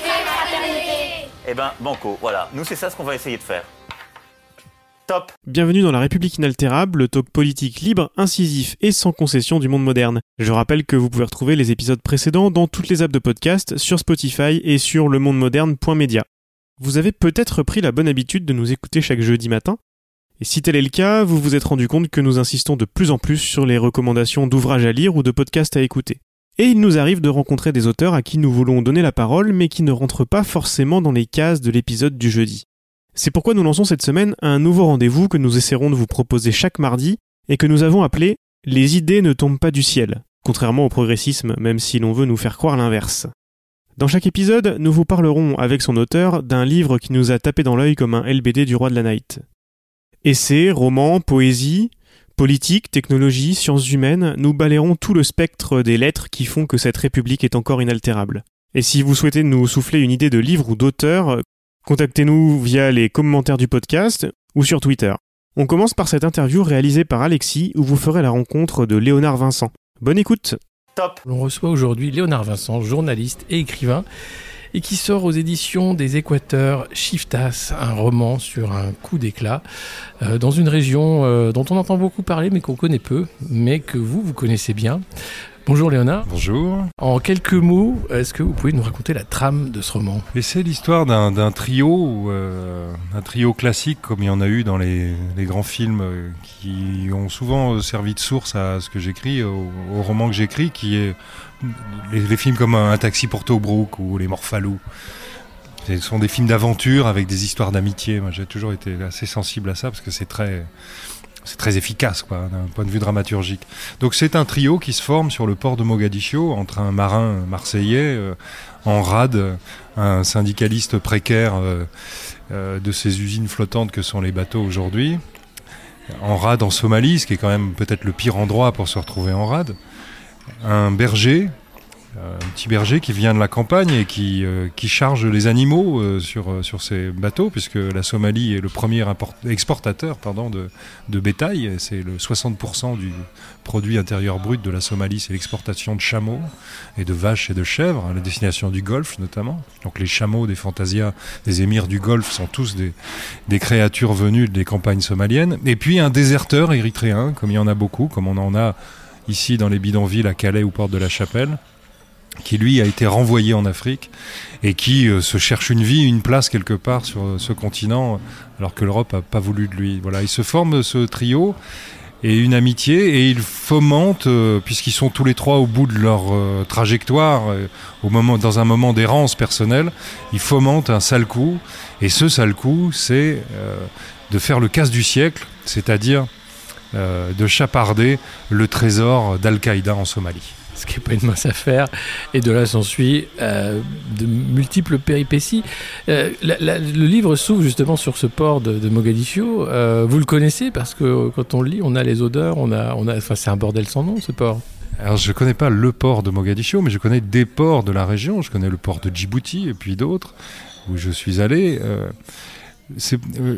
fraternité. Eh ben, banco, voilà. Nous, c'est ça ce qu'on va essayer de faire. Top Bienvenue dans La République inaltérable, le talk politique libre, incisif et sans concession du monde moderne. Je rappelle que vous pouvez retrouver les épisodes précédents dans toutes les apps de podcast, sur Spotify et sur lemondemoderne.media. Vous avez peut-être pris la bonne habitude de nous écouter chaque jeudi matin, et si tel est le cas, vous vous êtes rendu compte que nous insistons de plus en plus sur les recommandations d'ouvrages à lire ou de podcasts à écouter. Et il nous arrive de rencontrer des auteurs à qui nous voulons donner la parole mais qui ne rentrent pas forcément dans les cases de l'épisode du jeudi. C'est pourquoi nous lançons cette semaine un nouveau rendez-vous que nous essaierons de vous proposer chaque mardi et que nous avons appelé Les idées ne tombent pas du ciel, contrairement au progressisme, même si l'on veut nous faire croire l'inverse. Dans chaque épisode, nous vous parlerons avec son auteur d'un livre qui nous a tapé dans l'œil comme un LBD du roi de la night. Essais, romans, poésie, politique, technologie, sciences humaines, nous balayerons tout le spectre des lettres qui font que cette République est encore inaltérable. Et si vous souhaitez nous souffler une idée de livre ou d'auteur, contactez-nous via les commentaires du podcast ou sur Twitter. On commence par cette interview réalisée par Alexis où vous ferez la rencontre de Léonard Vincent. Bonne écoute Top On reçoit aujourd'hui Léonard Vincent, journaliste et écrivain, et qui sort aux éditions des Équateurs Shiftas, un roman sur un coup d'éclat, euh, dans une région euh, dont on entend beaucoup parler mais qu'on connaît peu, mais que vous, vous connaissez bien. Bonjour Léonard. Bonjour. En quelques mots, est-ce que vous pouvez nous raconter la trame de ce roman? Et c'est l'histoire d'un, trio, euh, un trio classique comme il y en a eu dans les, les grands films euh, qui ont souvent servi de source à ce que j'écris, au, au roman que j'écris, qui est les, films comme Un taxi pour Tobruk ou Les Morphalous. Ce sont des films d'aventure avec des histoires d'amitié. Moi, j'ai toujours été assez sensible à ça parce que c'est très, c'est très efficace, quoi, d'un point de vue dramaturgique. Donc, c'est un trio qui se forme sur le port de Mogadiscio entre un marin marseillais euh, en rade, un syndicaliste précaire euh, euh, de ces usines flottantes que sont les bateaux aujourd'hui, en rade en Somalie, ce qui est quand même peut-être le pire endroit pour se retrouver en rade, un berger euh, un petit berger qui vient de la campagne et qui, euh, charge les animaux euh, sur, euh, sur bateaux, puisque la Somalie est le premier exportateur pardon, de, de bétail. C'est le 60% du produit intérieur brut de la Somalie, c'est l'exportation de chameaux et de vaches et de chèvres, à la destination du Golfe notamment. Donc les chameaux des fantasias des émirs du Golfe sont tous des créatures venues des campagnes somaliennes. Et puis un déserteur érythréen, comme il y en a beaucoup, comme on en a ici dans les bidonvilles à Calais ou Porte de la Chapelle qui lui a été renvoyé en Afrique et qui euh, se cherche une vie, une place quelque part sur euh, ce continent, alors que l'Europe a pas voulu de lui. Voilà, il se forme ce trio et une amitié et ils fomentent, euh, puisqu'ils sont tous les trois au bout de leur trajectoire, au moment, dans un moment d'errance personnelle, ils fomentent un sale coup et ce sale coup, c'est de faire le casse du siècle, c'est-à-dire euh, de chaparder le trésor d'Al-Qaïda en Somalie. ce qui n'est pas une mince affaire, et de là s'ensuit euh, de multiples péripéties. Euh, la- la- le livre s'ouvre justement sur ce port de, de Mogadiscio. Vous le connaissez parce que quand on le lit, on a les odeurs, on a, on a, enfin c'est un bordel sans nom ce port. Alors je connais pas le port de Mogadiscio, mais je connais des ports de la région. Je connais le port de Djibouti et puis d'autres où je suis allé. Euh,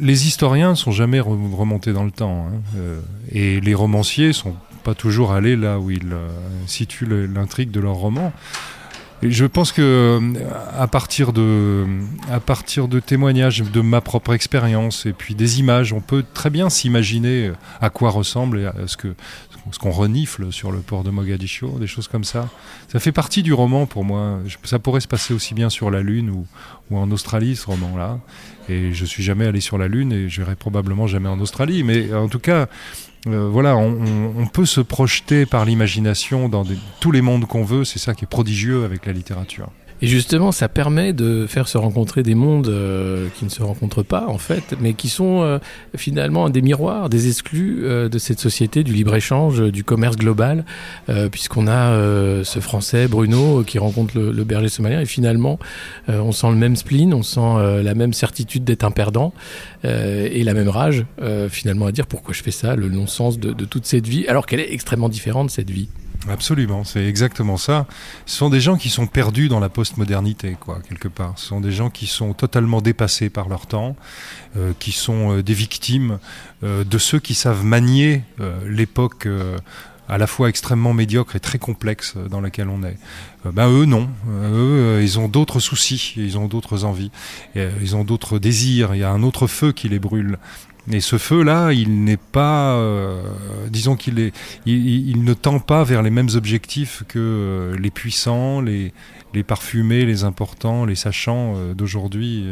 les- historiens sont jamais re- remontés dans le temps hein, euh, et les romanciers sont pas toujours allés là où ils euh, situent l'intrigue de leur roman. Je pense que à partir de à partir de témoignages de ma propre expérience et puis des images, on peut très bien s'imaginer à quoi ressemble et à ce qu'on renifle sur le port de Mogadiscio, des choses comme ça. Ça fait partie du roman pour moi. Ça pourrait se passer aussi bien sur la Lune ou en Australie, ce roman-là. Et je suis jamais allé sur la Lune et j'irai probablement jamais en Australie. Mais en tout cas, euh, voilà, on, peut se projeter par l'imagination dans tous les mondes qu'on veut. C'est ça qui est prodigieux avec la littérature. Et justement, ça permet de faire se rencontrer des mondes euh, qui ne se rencontrent pas, en fait, mais qui sont euh, finalement des miroirs, des exclus euh, de cette société du libre-échange, du commerce global, puisqu'on a ce Français, Bruno, qui rencontre le, berger somalien, et finalement, on sent le même spleen, on sent la même certitude d'être un perdant, et la même rage, finalement, à dire pourquoi je fais ça, le non-sens de, de toute cette vie, alors qu'elle est extrêmement différente, cette vie. Absolument, c'est exactement ça. Ce sont des gens qui sont perdus dans la postmodernité, quoi, quelque part. Ce sont des gens qui sont totalement dépassés par leur temps, euh, qui sont euh, des victimes euh, de ceux qui savent manier l'époque à la fois extrêmement médiocre et très complexe dans laquelle on est. ben eux non, eux ils ont d'autres soucis, ils ont d'autres envies, ils ont d'autres désirs, il y a un autre feu qui les brûle. Et ce feu-là, il n'est pas, euh, disons qu'il est, il, ne tend pas vers les mêmes objectifs que euh, les puissants, les, les parfumés, les importants, les sachants euh, d'aujourd'hui,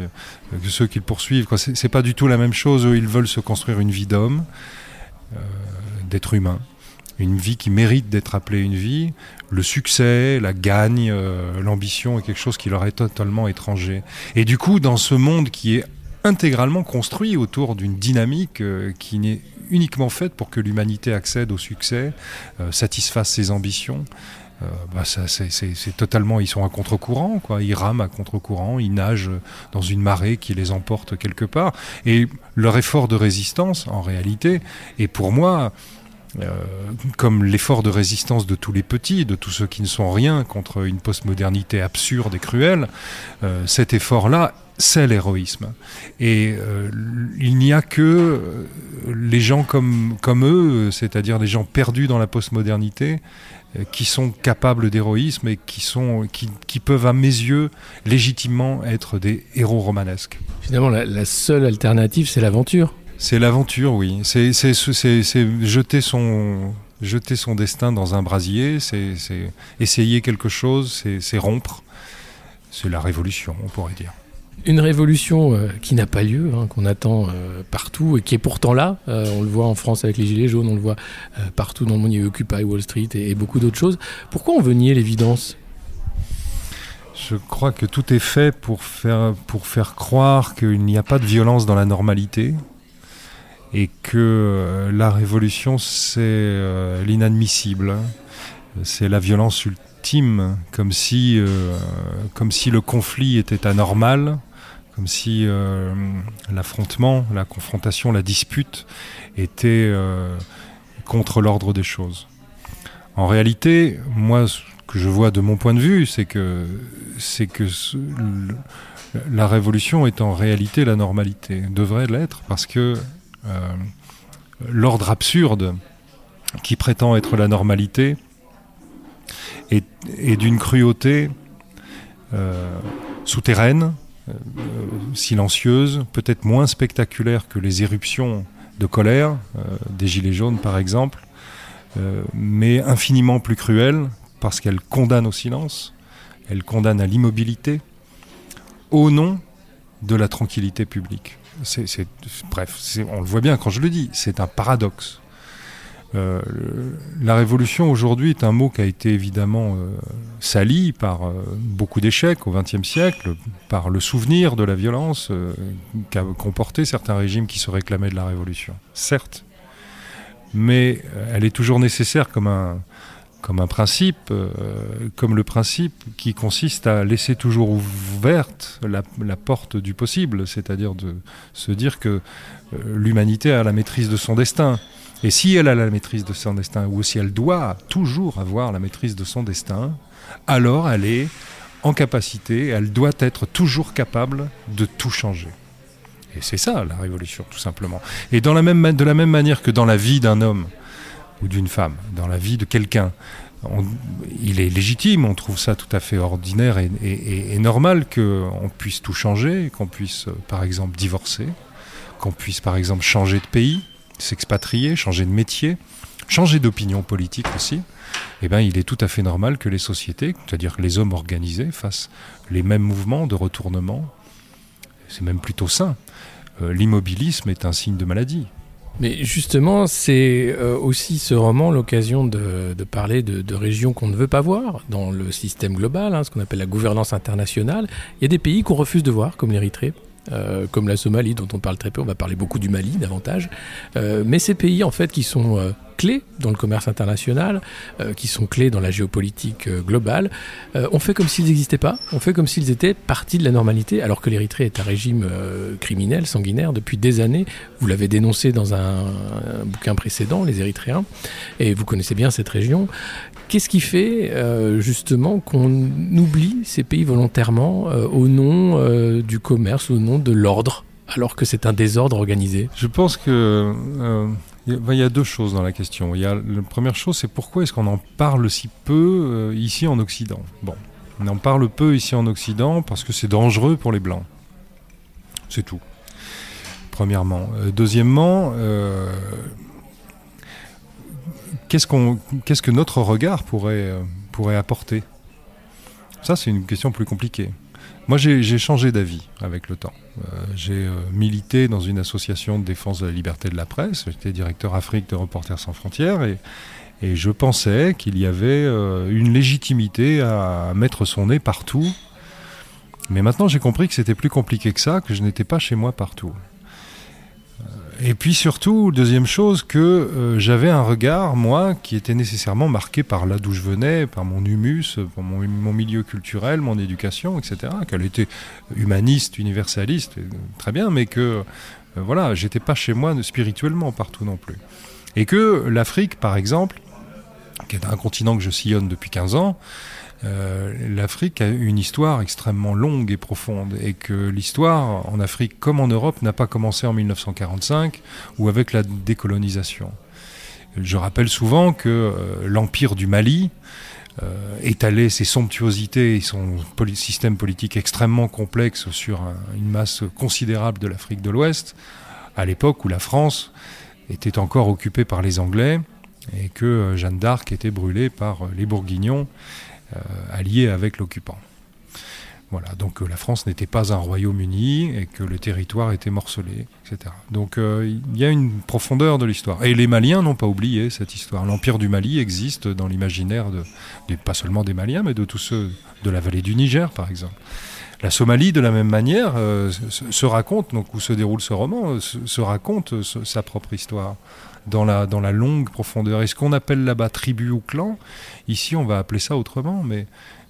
que ceux qu'ils poursuivent. Ce C'est pas du tout la même chose. Eux, ils veulent se construire une vie d'homme, d'être humain, une vie qui mérite d'être appelée une vie. Le succès, la gagne, l'ambition est quelque chose qui leur est totalement étranger. Et du coup, dans ce monde qui est intégralement construit autour d'une dynamique euh, qui n'est uniquement faite pour que l'humanité accède au succès, euh, satisfasse ses ambitions. Euh, bah c'est totalement, ils sont à contre-courant, quoi. Ils rament à contre-courant, ils nagent dans une marée qui les emporte quelque part. Et leur effort de résistance, en réalité, est pour moi comme l'effort de résistance de tous les petits, de tous ceux qui ne sont rien contre une postmodernité absurde et cruelle, cet effort-là c'est l'héroïsme. Et euh, il n'y a que euh, les gens comme, comme eux, c'est-à-dire des gens perdus dans la postmodernité, euh, qui sont capables d'héroïsme et qui, sont, qui, peuvent, à mes yeux, légitimement être des héros romanesques. Finalement, la, seule alternative, c'est l'aventure. C'est l'aventure, oui. C'est jeter son, jeter son destin dans un brasier, c'est essayer quelque chose, c'est rompre. C'est la révolution, on pourrait dire. Une révolution euh, qui n'a pas lieu, hein, qu'on attend euh, partout et qui est pourtant là. Euh, on le voit en France avec les Gilets jaunes, on le voit partout dans le monde, il y a Occupy Wall Street et, beaucoup d'autres choses. Pourquoi on veut nier l'évidence? Je crois que tout est fait pour faire, pour faire croire qu'il n'y a pas de violence dans la normalité et que la révolution, c'est l'inadmissible. C'est la violence ultime, comme si, comme si le conflit était anormal comme si euh, l'affrontement, la confrontation, la dispute était euh, contre l'ordre des choses. En réalité, moi, ce que je vois de mon point de vue, c'est que, que la révolution est en réalité la normalité, devrait l'être, parce que euh, l'ordre absurde qui prétend être la normalité est, d'une cruauté souterraine, euh, silencieuse, peut-être moins spectaculaire que les éruptions de colère euh, des Gilets jaunes par exemple, euh, mais infiniment plus cruelle parce qu'elle condamne au silence, elle condamne à l'immobilité, au nom de la tranquillité publique. Bref, on le voit bien quand je le dis, c'est un paradoxe. Euh, la révolution aujourd'hui est un mot qui a été évidemment euh, sali par euh, beaucoup d'échecs au XXe siècle, par le souvenir de la violence qu'a comporté certains régimes qui se réclamaient de la révolution. Certes, mais elle est toujours nécessaire comme un, comme un principe, comme le principe qui consiste à laisser toujours ouverte la, porte du possible, c'est-à-dire de se dire que l'humanité a la maîtrise de son destin. Et si elle a la maîtrise de son destin, ou si elle doit toujours avoir la maîtrise de son destin, alors elle est en capacité, elle doit être toujours capable de tout changer. Et c'est ça la révolution, tout simplement. Et de la même manière que dans la vie d'un homme ou d'une femme, dans la vie de quelqu'un, il est légitime, on trouve ça tout à fait ordinaire et, et normal qu'on puisse tout changer, qu'on puisse par exemple divorcer, qu'on puisse par exemple changer de pays, s'expatrier, changer de métier, changer d'opinion politique aussi, eh ben, il est tout à fait normal que les sociétés, c'est-à-dire les hommes organisés, fassent les mêmes mouvements de retournement. C'est même plutôt sain. Euh, l'immobilisme est un signe de maladie. Mais justement, c'est euh, aussi ce roman l'occasion de, parler de, de, régions qu'on ne veut pas voir dans le système global, hein, ce qu'on appelle la gouvernance internationale. Il y a des pays qu'on refuse de voir, comme l'Érythrée. Euh, comme la Somalie dont on parle très peu, on va parler beaucoup du Mali davantage, euh, mais ces pays en fait qui sont euh, clés dans le commerce international, qui sont clés dans la géopolitique globale, on fait comme s'ils n'existaient pas, on fait comme s'ils étaient partie de la normalité, alors que l'Érythrée est un régime criminel, sanguinaire depuis des années. Vous l'avez dénoncé dans un, bouquin précédent, les Érythréens, et vous connaissez bien cette région. Qu'est-ce qui fait euh, justement qu'on oublie ces pays volontairement euh, au nom euh, du commerce, au nom de l'ordre, alors que c'est un désordre organisé? Je pense que il y a deux choses dans la question. Il y a la première chose, c'est pourquoi est-ce qu'on en parle si peu ici en Occident? Bon, on en parle peu ici en Occident parce que c'est dangereux pour les blancs. C'est tout. Premièrement. deuxièmement qu'est-ce, qu'on, qu'est-ce que notre regard pourrait, pourrait apporter? Ça, c'est une question plus compliquée. Moi, j'ai, changé d'avis avec le temps. Euh, j'ai euh, milité dans une association de défense de la liberté de la presse. J'étais directeur Afrique de Reporters sans frontières et, et je pensais qu'il y avait euh, une légitimité à mettre son nez partout. Mais maintenant, j'ai compris que c'était plus compliqué que ça, que je n'étais pas chez moi partout. Et puis surtout, deuxième chose, que euh, j'avais un regard, moi, qui était nécessairement marqué par là d'où je venais, par mon humus, par mon, milieu culturel, mon éducation, etc. Qu'elle était humaniste, universaliste, très bien, mais que, euh, voilà, j'étais pas chez moi spirituellement partout non plus. Et que l'Afrique, par exemple, qui est un continent que je sillonne depuis 15 ans, euh, l'Afrique a une histoire extrêmement longue et profonde et que l'histoire en Afrique comme en Europe n'a pas commencé en 1945 ou avec la décolonisation. Je rappelle souvent que euh, l'empire du Mali euh, étalait ses somptuosités et son système politique extrêmement complexe sur un, une masse considérable de l'Afrique de l'Ouest à l'époque où la France était encore occupée par les Anglais et que Jeanne d'Arc était brûlée par les Bourguignons alliés avec l'occupant. Voilà, donc euh, la France n'était pas un royaume-uni et que le territoire était morcelé, etc. Donc euh, il y a une profondeur de l'histoire. Et les Maliens n'ont pas oublié cette histoire. L'empire du Mali existe dans l'imaginaire de, pas seulement des Maliens, mais de tous ceux de la vallée du Niger, par exemple. La Somalie, de la même manière, euh, se, raconte, donc où se déroule ce roman, se, se raconte ce, sa propre histoire dans la, dans la longue profondeur. Et ce qu'on appelle là-bas tribu ou clan, ici on va appeler ça autrement, mais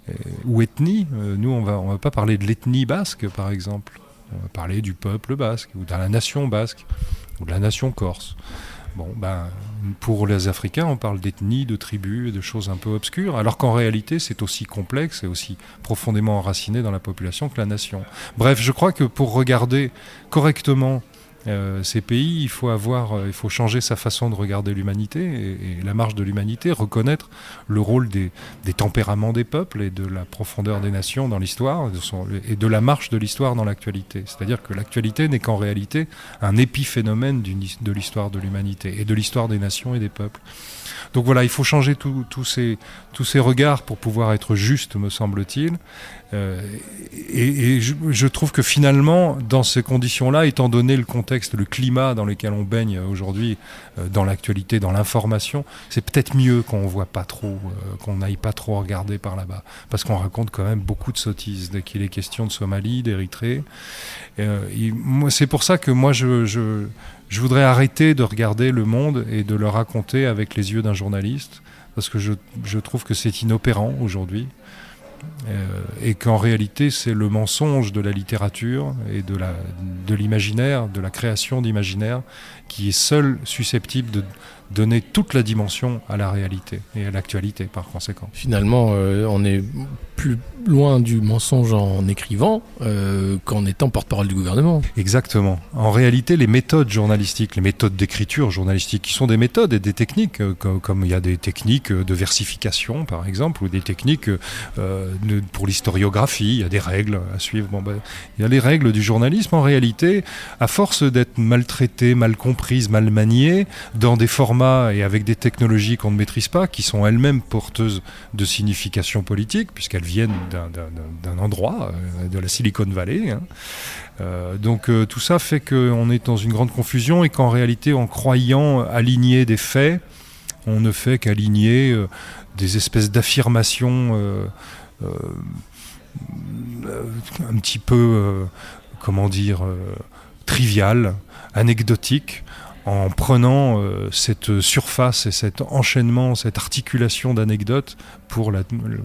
euh, ou ethnie. Euh, nous, on va, on va pas parler de l'ethnie basque, par exemple. On va parler du peuple basque, ou de la nation basque, ou de la nation corse. Bon, ben, pour les Africains, on parle d'ethnie, de tribus de choses un peu obscures, alors qu'en réalité, c'est aussi complexe et aussi profondément enraciné dans la population que la nation. Bref, je crois que pour regarder correctement euh, ces pays, il faut avoir, euh, il faut changer sa façon de regarder l'humanité et, la marche de l'humanité, reconnaître le rôle des, des, tempéraments des peuples et de la profondeur des nations dans l'histoire et de la marche de l'histoire dans l'actualité. C'est-à-dire que l'actualité n'est qu'en réalité un épiphénomène de l'histoire de l'humanité et de l'histoire des nations et des peuples. Donc voilà, il faut changer tous ces, tous ces regards pour pouvoir être juste, me semble-t-il. Euh, et, je, trouve que finalement, dans ces conditions-là, étant donné le contexte, le climat dans lequel on baigne aujourd'hui, euh, dans l'actualité, dans l'information, c'est peut-être mieux qu'on voit pas trop, euh, qu'on n'aille pas trop regarder par là-bas, parce qu'on raconte quand même beaucoup de sottises dès qu'il est question de Somalie, d'Érythrée. C'est pour ça que moi, je, voudrais arrêter de regarder le monde et de le raconter avec les yeux d'un journaliste, parce que je trouve que c'est inopérant aujourd'hui. Euh, et qu'en réalité c'est le mensonge de la littérature et de l'imaginaire, de, de la création d'imaginaire qui est seul susceptible de donner toute la dimension à la réalité et à l'actualité par conséquent. Finalement, euh, on est plus loin du mensonge en écrivant euh, qu'en étant porte-parole du gouvernement. Exactement. En réalité, les méthodes journalistiques, les méthodes d'écriture journalistique, qui sont des méthodes et des techniques, euh, comme, comme, il y a des techniques de versification, par exemple, ou des techniques de, pour l'historiographie, il y a des règles à suivre. Bon, ben, il y a les règles du journalisme. En réalité, à force d'être maltraité, mal comprise, mal maniée, dans des formats et avec des technologies qu'on ne maîtrise pas, qui sont elles-mêmes porteuses de signification politique, puisqu'elles viennent d'un endroit, de la Silicon Valley. Hein. donc tout ça fait qu'on est dans une grande confusion et qu'en réalité, en croyant aligner des faits, on ne fait qu'aligner des espèces d'affirmations un petit peu, comment dire, triviales, anecdotiques, en prenant euh, cette surface et cet enchaînement, cette articulation d'anecdotes pour la,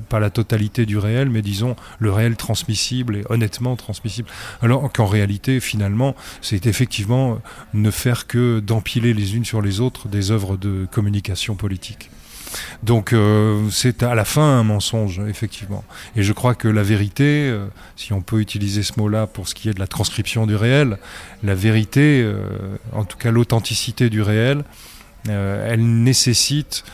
pas la totalité du réel, mais disons le réel transmissible et honnêtement transmissible. Alors qu'en réalité, finalement, c'est effectivement ne faire que d'empiler les unes sur les autres des œuvres de communication politique. Donc euh, c'est à la fin un mensonge, effectivement. Et je crois que la vérité, euh, si on peut utiliser ce mot-là pour ce qui est de la transcription du réel, la vérité, euh, en tout cas l'authenticité du réel, elle nécessite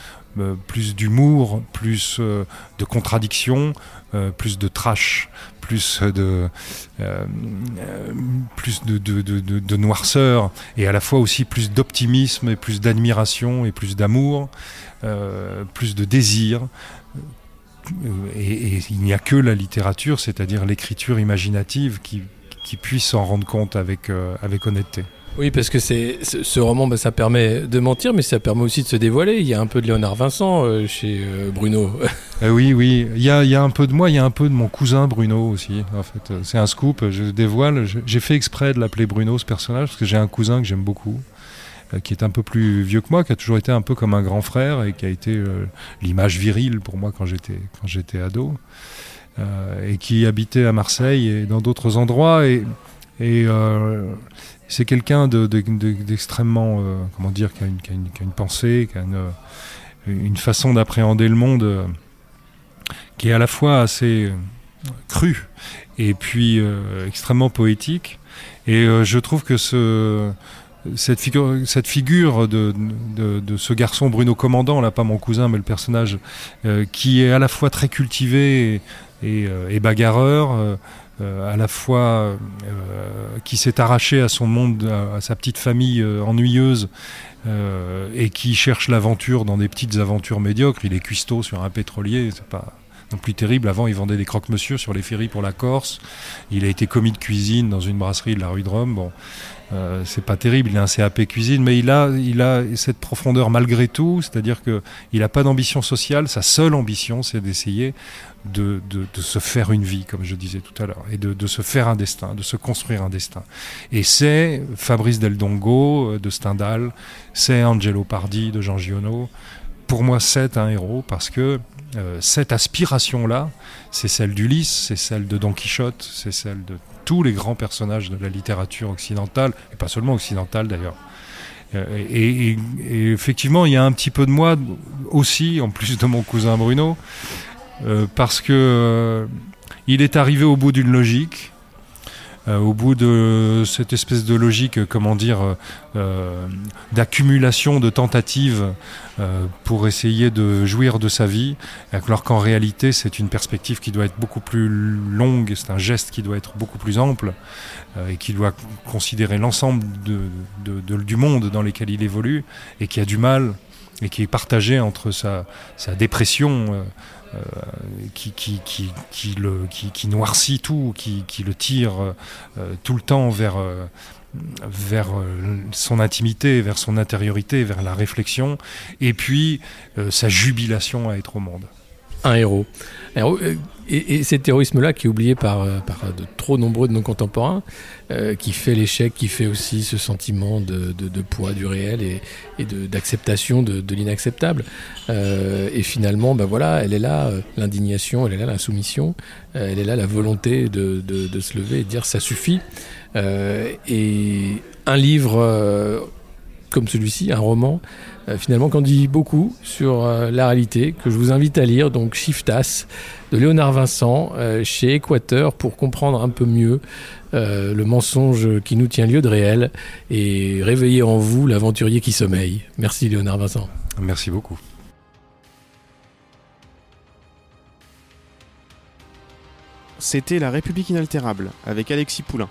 plus d'humour, plus de contradictions, plus de trash, plus de plus de, noirceur et à la fois aussi plus d'optimisme et plus d'admiration et plus d'amour euh, plus de désir. Et, il n'y a que la littérature, c'est-à-dire l'écriture imaginative, qui, puisse s'en rendre compte euh, avec honnêteté. Oui, parce que c'est ce roman, bah, ça permet de mentir, mais ça permet aussi de se dévoiler. Il y a un peu de Léonard Vincent euh, chez Bruno. oui, oui, il y, a, un peu de moi, il y a un peu de mon cousin Bruno aussi. En fait, c'est un scoop. Je dévoile. J'ai fait exprès de l'appeler Bruno ce personnage parce que j'ai un cousin que j'aime beaucoup. Euh, qui est un peu plus vieux que moi, qui a toujours été un peu comme un grand frère et qui a été euh, l'image virile pour moi quand j'étais ado, euh, et qui habitait à Marseille et dans d'autres endroits et c'est quelqu'un d'extrêmement comment dire qui a, une, pensée, qui a une, une façon d'appréhender le monde qui est à la fois assez crue et puis extrêmement poétique. Et je trouve que ce, cette figure, de, ce garçon Bruno Commandant, là pas mon cousin mais le personnage, euh, qui est à la fois très cultivé et, euh, bagarreur, euh, à la fois qui s'est arraché à son monde, à, sa petite famille ennuyeuse, et qui cherche l'aventure dans des petites aventures médiocres. Il est cuistot sur un pétrolier, c'est pas non plus terrible. Avant, il vendait des croque-monsieur sur les ferries pour la Corse. Il a été commis de cuisine dans une brasserie de la rue de Rome. Euh, c'est pas terrible, il a un CAP cuisine, mais il a, il a cette profondeur malgré tout, c'est-à-dire que il n'a pas d'ambition sociale, sa seule ambition c'est d'essayer de, de, se faire une vie, comme je disais tout à l'heure, et de, se faire un destin, de se construire un destin. Et c'est Fabrice Del Dongo euh, de Stendhal, c'est Angelo Pardi de Jean Giono. Pour moi, c'est un héros parce que cette aspiration-là, c'est celle d'Ulysse, c'est celle de Don Quichotte, c'est celle de tous les grands personnages de la littérature occidentale, et pas seulement occidentale d'ailleurs. Euh, et, effectivement, il y a un petit peu de moi aussi, en plus de mon cousin Bruno, euh, parce que euh, il est arrivé au bout d'une logique, euh, au bout de cette espèce de logique, euh, comment dire, euh, d'accumulation de tentatives pour essayer de jouir de sa vie, alors qu'en réalité c'est une perspective qui doit être beaucoup plus longue, c'est un geste qui doit être beaucoup plus ample et qui doit considérer l'ensemble de, du monde dans lequel il évolue et qui a du mal et qui est partagé entre sa, sa dépression euh, qui, qui, qui, qui, qui, qui noircit tout, qui, qui le tire euh, tout le temps vers euh, vers son intimité, vers son intériorité, vers la réflexion, et puis sa jubilation à être au monde. Un héros. Et, cet héroïsme-là, qui est oublié par, par de trop nombreux de nos contemporains, qui fait l'échec, qui fait aussi ce sentiment de, de, poids du réel et, et d'acceptation de, de l'inacceptable. Euh, et finalement, ben voilà, elle est là, l'indignation, elle est là, la soumission, elle est là, la volonté de, se lever et de dire ça suffit. Euh, et un livre comme celui-ci, un roman, euh, finalement, qu'on dit beaucoup sur euh, la réalité, que je vous invite à lire, donc Shiftas de Léonard Vincent, euh, chez Équateur, pour comprendre un peu mieux le mensonge qui nous tient lieu de réel et réveiller en vous l'aventurier qui sommeille. Merci Léonard Vincent. Merci beaucoup. C'était La République inaltérable avec Alexis Poulain,